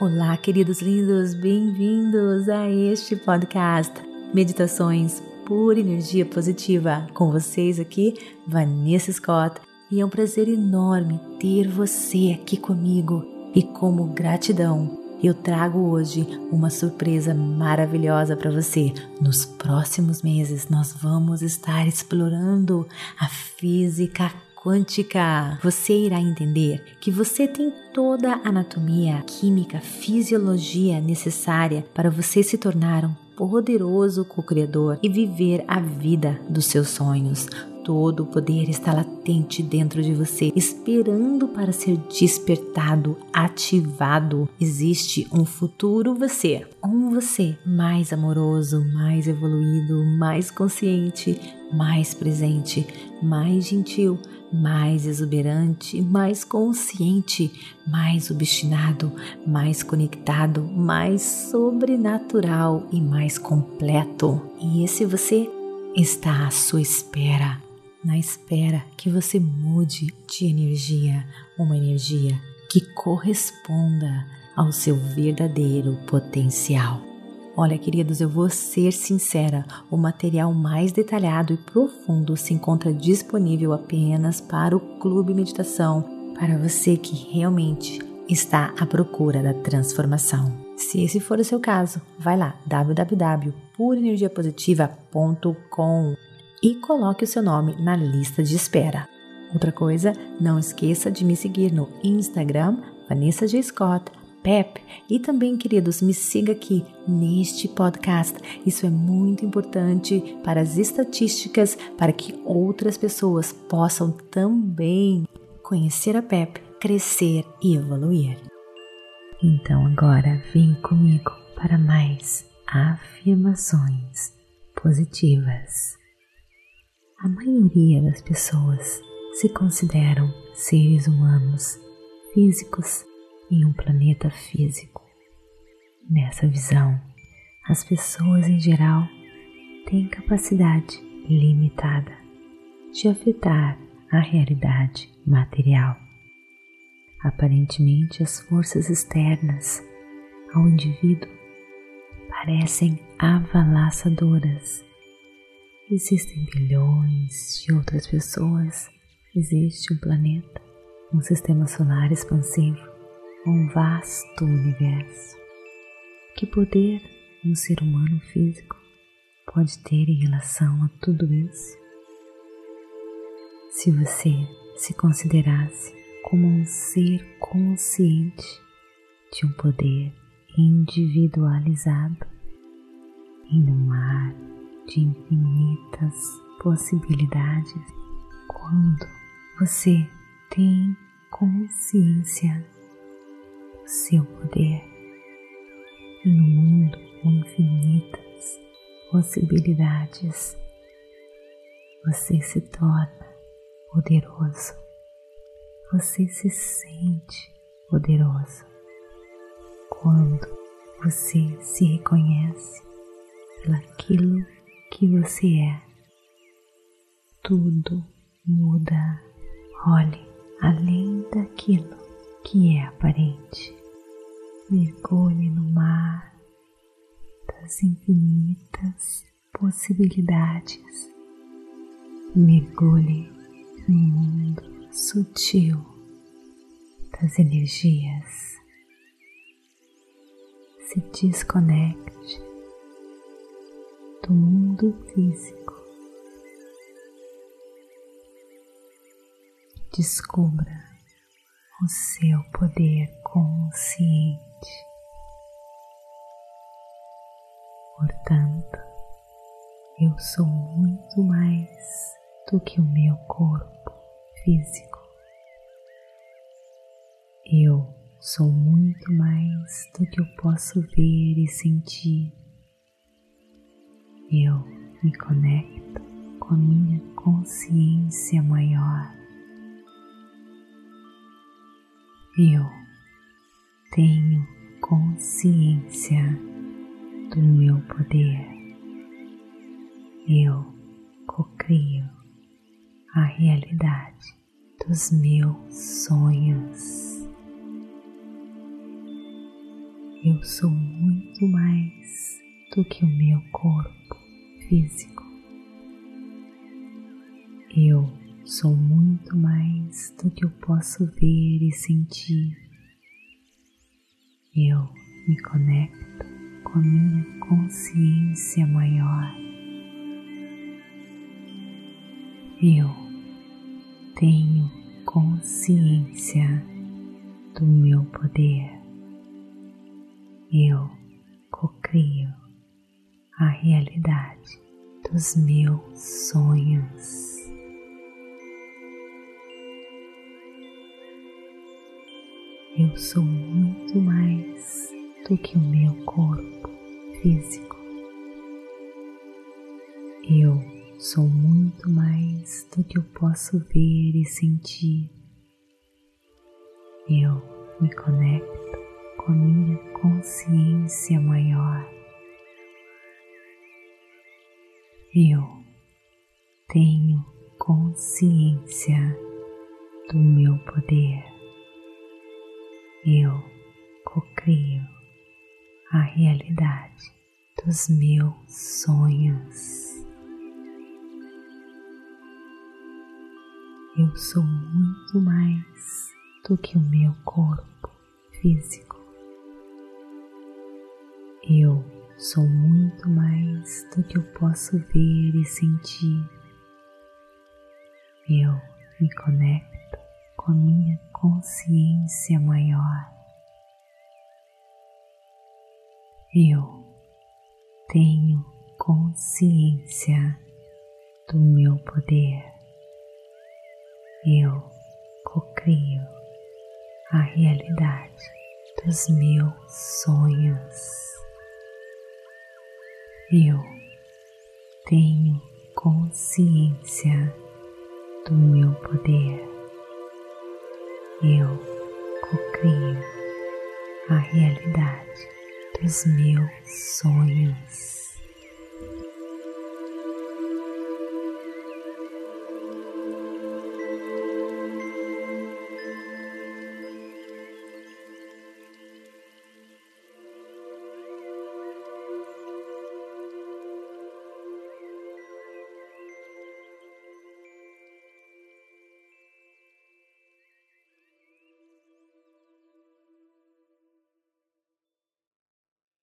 Olá, queridos lindos, bem-vindos a este podcast Meditações por Energia Positiva. Com vocês aqui, Vanessa Scott, e é um prazer enorme ter você aqui comigo. E como gratidão, eu trago hoje uma surpresa maravilhosa para você. Nos próximos meses, nós vamos estar explorando a física quântica, você irá entender que você tem toda a anatomia, química, fisiologia necessária para você se tornar um poderoso co-criador e viver a vida dos seus sonhos. Todo o poder está latente dentro de você, esperando para ser despertado, ativado. Existe um futuro você, um você mais amoroso, mais evoluído, mais consciente, mais presente, mais gentil, mais exuberante, mais consciente, mais obstinado, mais conectado, mais sobrenatural e mais completo. E esse você está à sua espera, na espera que você mude de energia, uma energia que corresponda ao seu verdadeiro potencial. Olha, queridos, eu vou ser sincera: o material mais detalhado e profundo se encontra disponível apenas para o Clube Meditação, para você que realmente está à procura da transformação. Se esse for o seu caso, vai lá www.purenergiapositiva.com e coloque o seu nome na lista de espera. Outra coisa, não esqueça de me seguir no Instagram Vanessa G. Scott PEP. E também, queridos, me siga aqui neste podcast. Isso é muito importante para as estatísticas, para que outras pessoas possam também conhecer a PEP, crescer e evoluir. Então agora vem comigo para mais afirmações positivas. A maioria das pessoas se consideram seres humanos físicos em um planeta físico. Nessa visão, as pessoas em geral têm capacidade limitada de afetar a realidade material. Aparentemente, as forças externas ao indivíduo parecem avalaçadoras. Existem bilhões de outras pessoas, existe um planeta, um sistema solar expansivo um vasto universo. Que poder um ser humano físico pode ter em relação a tudo isso? Se você se considerasse como um ser consciente de um poder individualizado em um mar de infinitas possibilidades, quando você tem consciência seu poder e no mundo com infinitas possibilidades, você se torna poderoso, você se sente poderoso quando você se reconhece pelaquilo que você é. Tudo muda. Olhe além daquilo que é aparente mergulhe no mar das infinitas possibilidades. Mergulhe no mundo sutil das energias. Se desconecte do mundo físico. Descubra o seu poder consciente. Portanto, eu sou muito mais do que o meu corpo físico. Eu sou muito mais do que eu posso ver e sentir. Eu me conecto com a minha consciência maior. Eu tenho consciência do meu poder. Eu cocrio a realidade dos meus sonhos. Eu sou muito mais do que o meu corpo físico. Eu sou muito mais do que eu posso ver e sentir. Eu me conecto com a minha consciência maior. Eu tenho consciência do meu poder. Eu cocrio a realidade dos meus sonhos. Eu sou muito mais do que o meu corpo físico. Eu sou muito mais do que eu posso ver e sentir. Eu me conecto com a minha consciência maior. Eu tenho consciência do meu poder. Eu cocrio a realidade dos meus sonhos. Eu sou muito mais do que o meu corpo físico. Eu sou muito mais do que eu posso ver e sentir. Eu me conecto com a minha consciência maior. Eu tenho consciência do meu poder. Eu cocrio a realidade dos meus sonhos. Eu tenho consciência do meu poder. Eu cocrio a realidade dos meus sonhos.